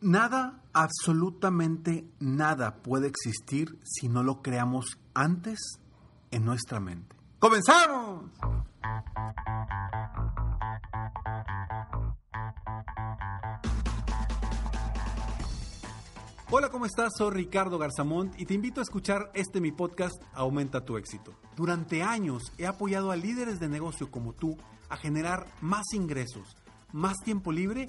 Nada, absolutamente nada puede existir si no lo creamos antes en nuestra mente. ¡Comenzamos! Hola, ¿cómo estás? Soy Ricardo Garzamont y te invito a escuchar este mi podcast Aumenta tu éxito. Durante años he apoyado a líderes de negocio como tú a generar más ingresos, más tiempo libre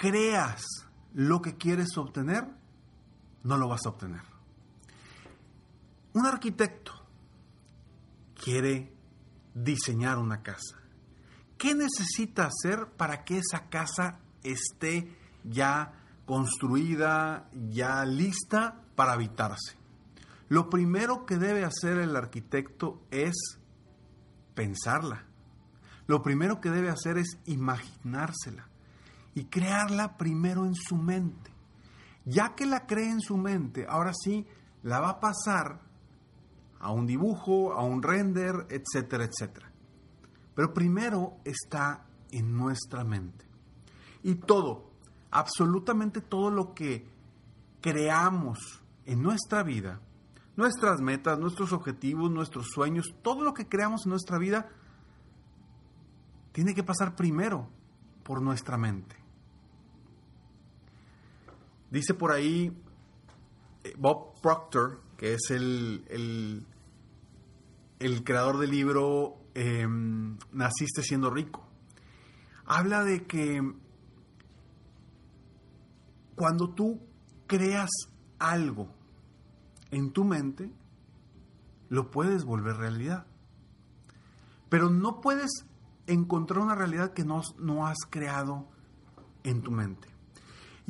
creas lo que quieres obtener, no lo vas a obtener. Un arquitecto quiere diseñar una casa. ¿Qué necesita hacer para que esa casa esté ya construida, ya lista para habitarse? Lo primero que debe hacer el arquitecto es pensarla. Lo primero que debe hacer es imaginársela y crearla primero en su mente. Ya que la cree en su mente, ahora sí la va a pasar a un dibujo, a un render, etcétera, etcétera. Pero primero está en nuestra mente. Y todo, absolutamente todo lo que creamos en nuestra vida, nuestras metas, nuestros objetivos, nuestros sueños, todo lo que creamos en nuestra vida, tiene que pasar primero por nuestra mente. Dice por ahí eh, Bob Proctor, que es el, el, creador del libro em, Naciste siendo rico. Habla de que cuando tú creas algo en tu mente, lo puedes volver realidad. Pero no puedes encontrar una realidad que no, no has creado en tu mente.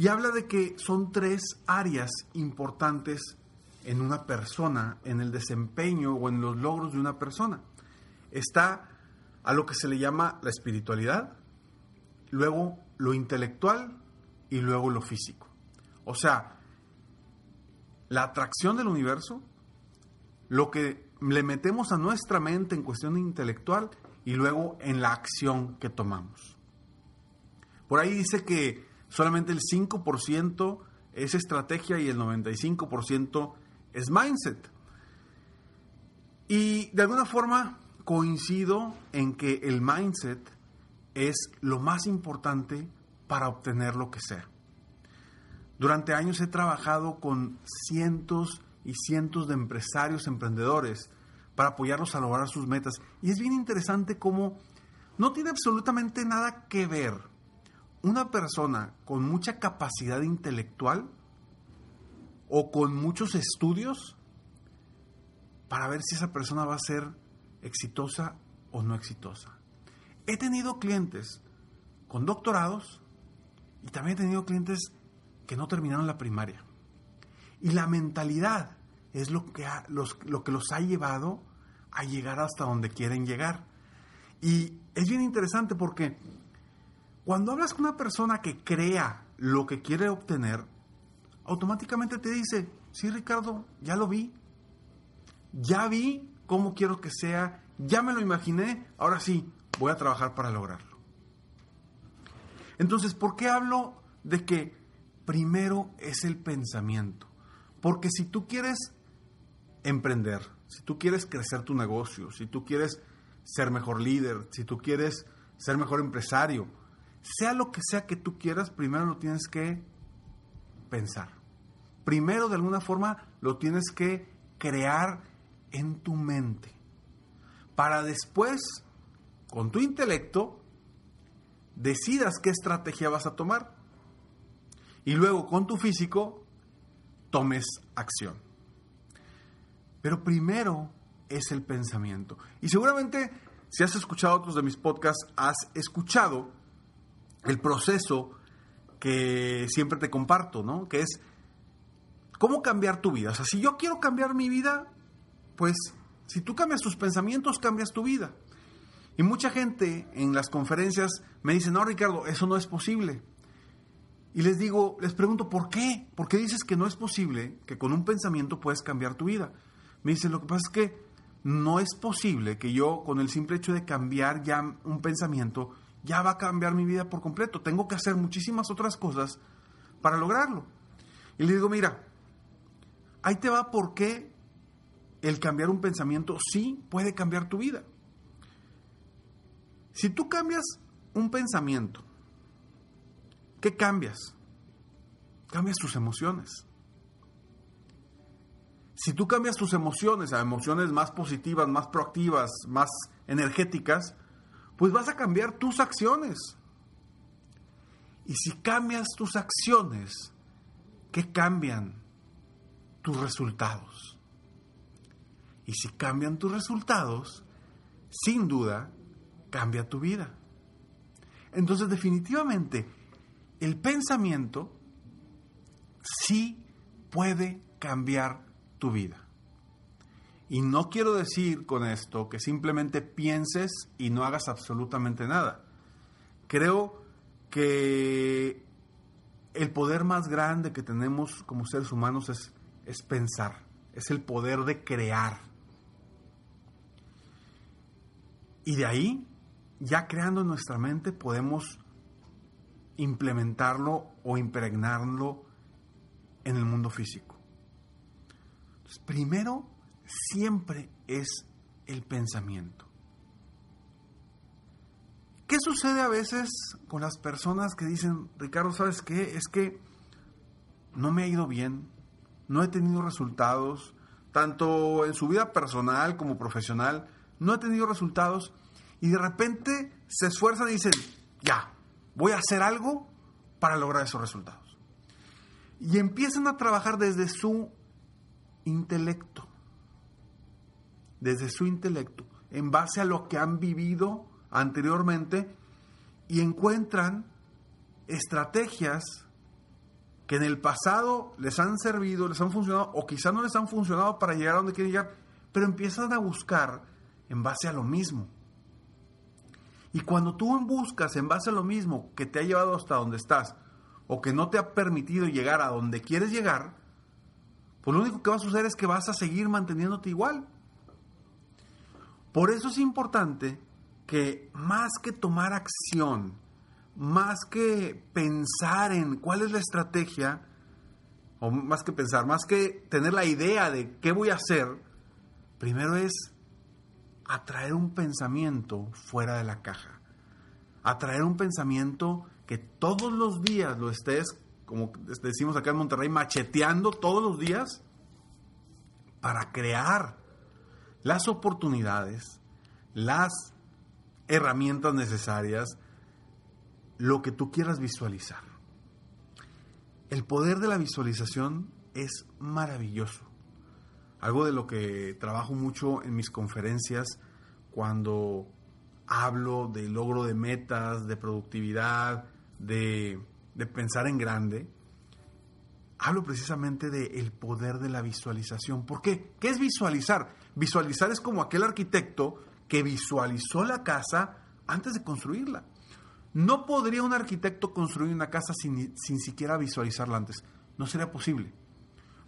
Y habla de que son tres áreas importantes en una persona, en el desempeño o en los logros de una persona. Está a lo que se le llama la espiritualidad, luego lo intelectual y luego lo físico. O sea, la atracción del universo, lo que le metemos a nuestra mente en cuestión intelectual y luego en la acción que tomamos. Por ahí dice que solamente el 5% es estrategia y el 95% es mindset. Y de alguna forma coincido en que el mindset es lo más importante para obtener lo que sea. Durante años he trabajado con cientos y cientos de empresarios, emprendedores, para apoyarlos a lograr sus metas. Y es bien interesante cómo no tiene absolutamente nada que ver una persona con mucha capacidad intelectual o con muchos estudios para ver si esa persona va a ser exitosa o no exitosa. He tenido clientes con doctorados y también he tenido clientes que no terminaron la primaria. Y la mentalidad es lo que, lo que los ha llevado a llegar hasta donde quieren llegar. Y es bien interesante porque Cuando hablas con una persona que crea lo que quiere obtener, automáticamente te dice, sí Ricardo, ya lo vi, ya vi cómo quiero que sea, ya me lo imaginé, ahora sí, voy a trabajar para lograrlo. Entonces, ¿por qué hablo de que primero es el pensamiento? Porque si tú quieres emprender, si tú quieres crecer tu negocio, si tú quieres ser mejor líder, si tú quieres ser mejor empresario, sea lo que sea que tú quieras, primero lo tienes que pensar. Primero, de alguna forma, lo tienes que crear en tu mente. Para después, con tu intelecto, decidas qué estrategia vas a tomar. Y luego, con tu físico, tomes acción. Pero primero es el pensamiento. Y seguramente, si has escuchado otros de mis podcasts, has escuchado el proceso que siempre te comparto, ¿no? Que es cómo cambiar tu vida. O sea, si yo quiero cambiar mi vida, pues si tú cambias tus pensamientos, cambias tu vida. Y mucha gente en las conferencias me dice, no, Ricardo, eso no es posible. Y les digo, les pregunto, ¿por qué? ¿Por qué dices que no es posible que con un pensamiento puedes cambiar tu vida? Me dice, lo que pasa es que no es posible que yo con el simple hecho de cambiar ya un pensamiento, ya va a cambiar mi vida por completo. Tengo que hacer muchísimas otras cosas para lograrlo. Y le digo, mira, ahí te va por qué el cambiar un pensamiento sí puede cambiar tu vida. Si tú cambias un pensamiento, ¿qué cambias? Cambias tus emociones. Si tú cambias tus emociones a emociones más positivas, más proactivas, más energéticas, pues vas a cambiar tus acciones. Y si cambias tus acciones, ¿qué cambian? Tus resultados. Y si cambian tus resultados, sin duda, cambia tu vida. Entonces, definitivamente, el pensamiento sí puede cambiar tu vida. Y no quiero decir con esto que simplemente pienses y no hagas absolutamente nada. Creo que el poder más grande que tenemos como seres humanos es, es pensar, es el poder de crear. Y de ahí, ya creando nuestra mente, podemos implementarlo o impregnarlo en el mundo físico. Entonces, primero, siempre es el pensamiento. ¿Qué sucede a veces con las personas que dicen, Ricardo, ¿sabes qué? Es que no me ha ido bien, no he tenido resultados, tanto en su vida personal como profesional, no he tenido resultados y de repente se esfuerzan y dicen, ya, voy a hacer algo para lograr esos resultados. Y empiezan a trabajar desde su intelecto desde su intelecto, en base a lo que han vivido anteriormente, y encuentran estrategias que en el pasado les han servido, les han funcionado, o quizá no les han funcionado para llegar a donde quieren llegar, pero empiezan a buscar en base a lo mismo. Y cuando tú buscas en base a lo mismo que te ha llevado hasta donde estás, o que no te ha permitido llegar a donde quieres llegar, pues lo único que va a suceder es que vas a seguir manteniéndote igual. Por eso es importante que más que tomar acción, más que pensar en cuál es la estrategia, o más que pensar, más que tener la idea de qué voy a hacer, primero es atraer un pensamiento fuera de la caja. Atraer un pensamiento que todos los días lo estés, como decimos acá en Monterrey, macheteando todos los días para crear las oportunidades, las herramientas necesarias, lo que tú quieras visualizar. El poder de la visualización es maravilloso. Algo de lo que trabajo mucho en mis conferencias cuando hablo de logro de metas, de productividad, de, pensar en grande, hablo precisamente del poder de la visualización. ¿Por qué? ¿Qué es visualizar? Visualizar es como aquel arquitecto que visualizó la casa antes de construirla. No podría un arquitecto construir una casa sin, sin siquiera visualizarla antes. No sería posible.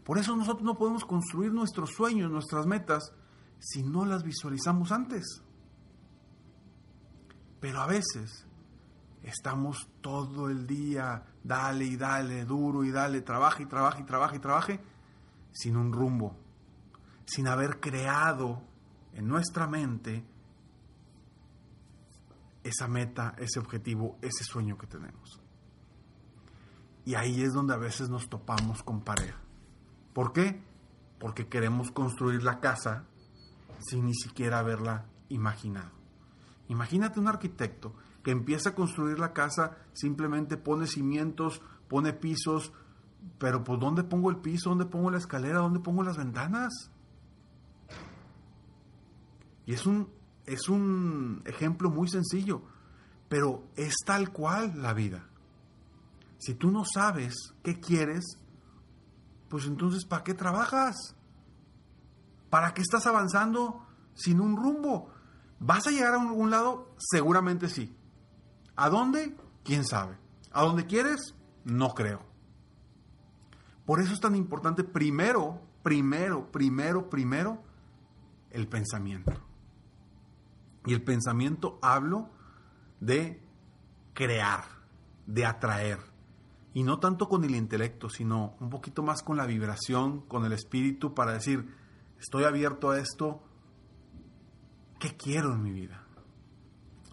Por eso nosotros no podemos construir nuestros sueños, nuestras metas, si no las visualizamos antes. Pero a veces estamos todo el día, dale y dale, duro y dale, trabaja y trabaja y trabaja y trabaje, sin un rumbo, sin haber creado en nuestra mente esa meta, ese objetivo, ese sueño que tenemos. Y ahí es donde a veces nos topamos con pareja. ¿Por qué? Porque queremos construir la casa sin ni siquiera haberla imaginado. Imagínate un arquitecto que empieza a construir la casa, simplemente pone cimientos, pone pisos, pero pues ¿dónde pongo el piso? ¿Dónde pongo la escalera? ¿Dónde pongo las ventanas? Y es un, es un ejemplo muy sencillo, pero es tal cual la vida. Si tú no sabes qué quieres, pues entonces ¿para qué trabajas? ¿Para qué estás avanzando sin un rumbo? ¿Vas a llegar a algún lado? Seguramente sí. ¿A dónde? ¿Quién sabe? ¿A dónde quieres? No creo. Por eso es tan importante primero, primero, primero, primero, el pensamiento. Y el pensamiento hablo de crear, de atraer. Y no tanto con el intelecto, sino un poquito más con la vibración, con el espíritu, para decir, estoy abierto a esto, ¿qué quiero en mi vida?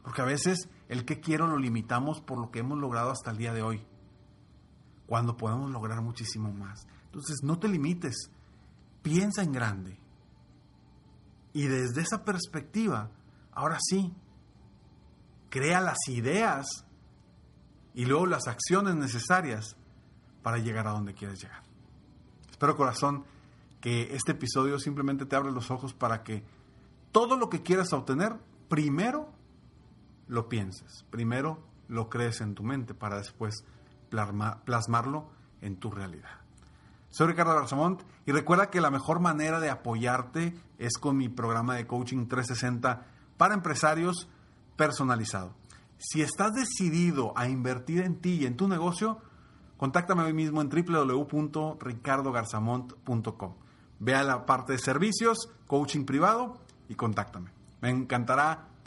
Porque a veces el qué quiero lo limitamos por lo que hemos logrado hasta el día de hoy, cuando podemos lograr muchísimo más. Entonces, no te limites, piensa en grande. Y desde esa perspectiva, ahora sí, crea las ideas y luego las acciones necesarias para llegar a donde quieres llegar. Espero corazón que este episodio simplemente te abra los ojos para que todo lo que quieras obtener, primero lo pienses, primero lo crees en tu mente para después plasmarlo en tu realidad. Soy Ricardo Garzamont y recuerda que la mejor manera de apoyarte es con mi programa de coaching 360 para empresarios personalizado. Si estás decidido a invertir en ti y en tu negocio, contáctame hoy mismo en www.ricardogarzamont.com. Ve a la parte de servicios, coaching privado y contáctame. Me encantará